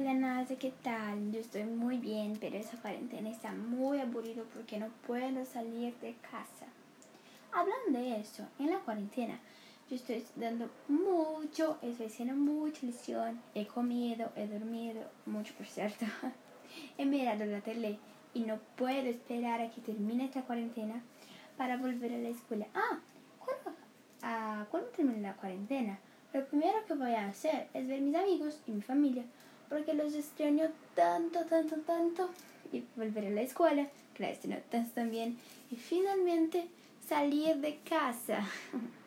Hola Nasa, ¿qué tal? Yo estoy muy bien, pero esa cuarentena está muy aburrido porque no puedo salir de casa. Hablando de eso, en la cuarentena yo estoy estudiando mucho, estoy haciendo mucha lesión, he comido, he dormido, mucho por cierto, he mirado la tele y no puedo esperar a que termine esta cuarentena para volver a la escuela. Ah, ¿cuándo, ah, ¿cuándo termine la cuarentena? Lo primero que voy a hacer es ver mis amigos y mi familia, porque los extraño tanto, tanto, tanto. Y volver a la escuela, que la extraño tanto también. Y finalmente salir de casa.